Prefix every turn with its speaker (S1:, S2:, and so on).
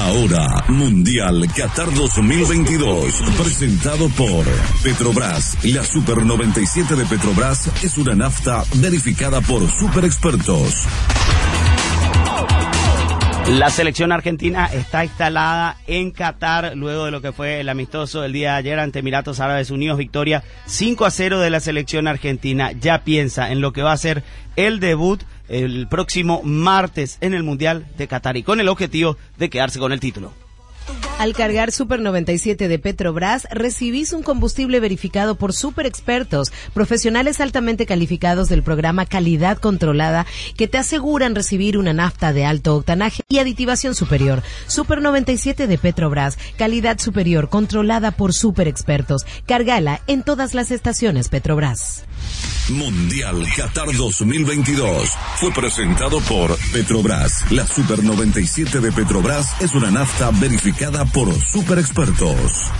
S1: Ahora, Mundial Qatar 2022, presentado por Petrobras. La Super 97 de Petrobras es una nafta verificada por super expertos.
S2: La selección argentina está instalada en Qatar luego de lo que fue el amistoso del día de ayer ante Emiratos Árabes Unidos. Victoria 5 a 0 de la selección argentina. Ya piensa en lo que va a ser el debut el próximo martes en el Mundial de Qatar y con el objetivo de quedarse con el título.
S3: Al cargar Super 97 de Petrobras, recibís un combustible verificado por super expertos, profesionales altamente calificados del programa Calidad Controlada, que te aseguran recibir una nafta de alto octanaje y aditivación superior. Super 97 de Petrobras, calidad superior, controlada por super expertos. Cargala en todas las estaciones Petrobras.
S1: Mundial Qatar 2022 fue presentado por Petrobras. La Super 97 de Petrobras es una nafta verificada por super expertos.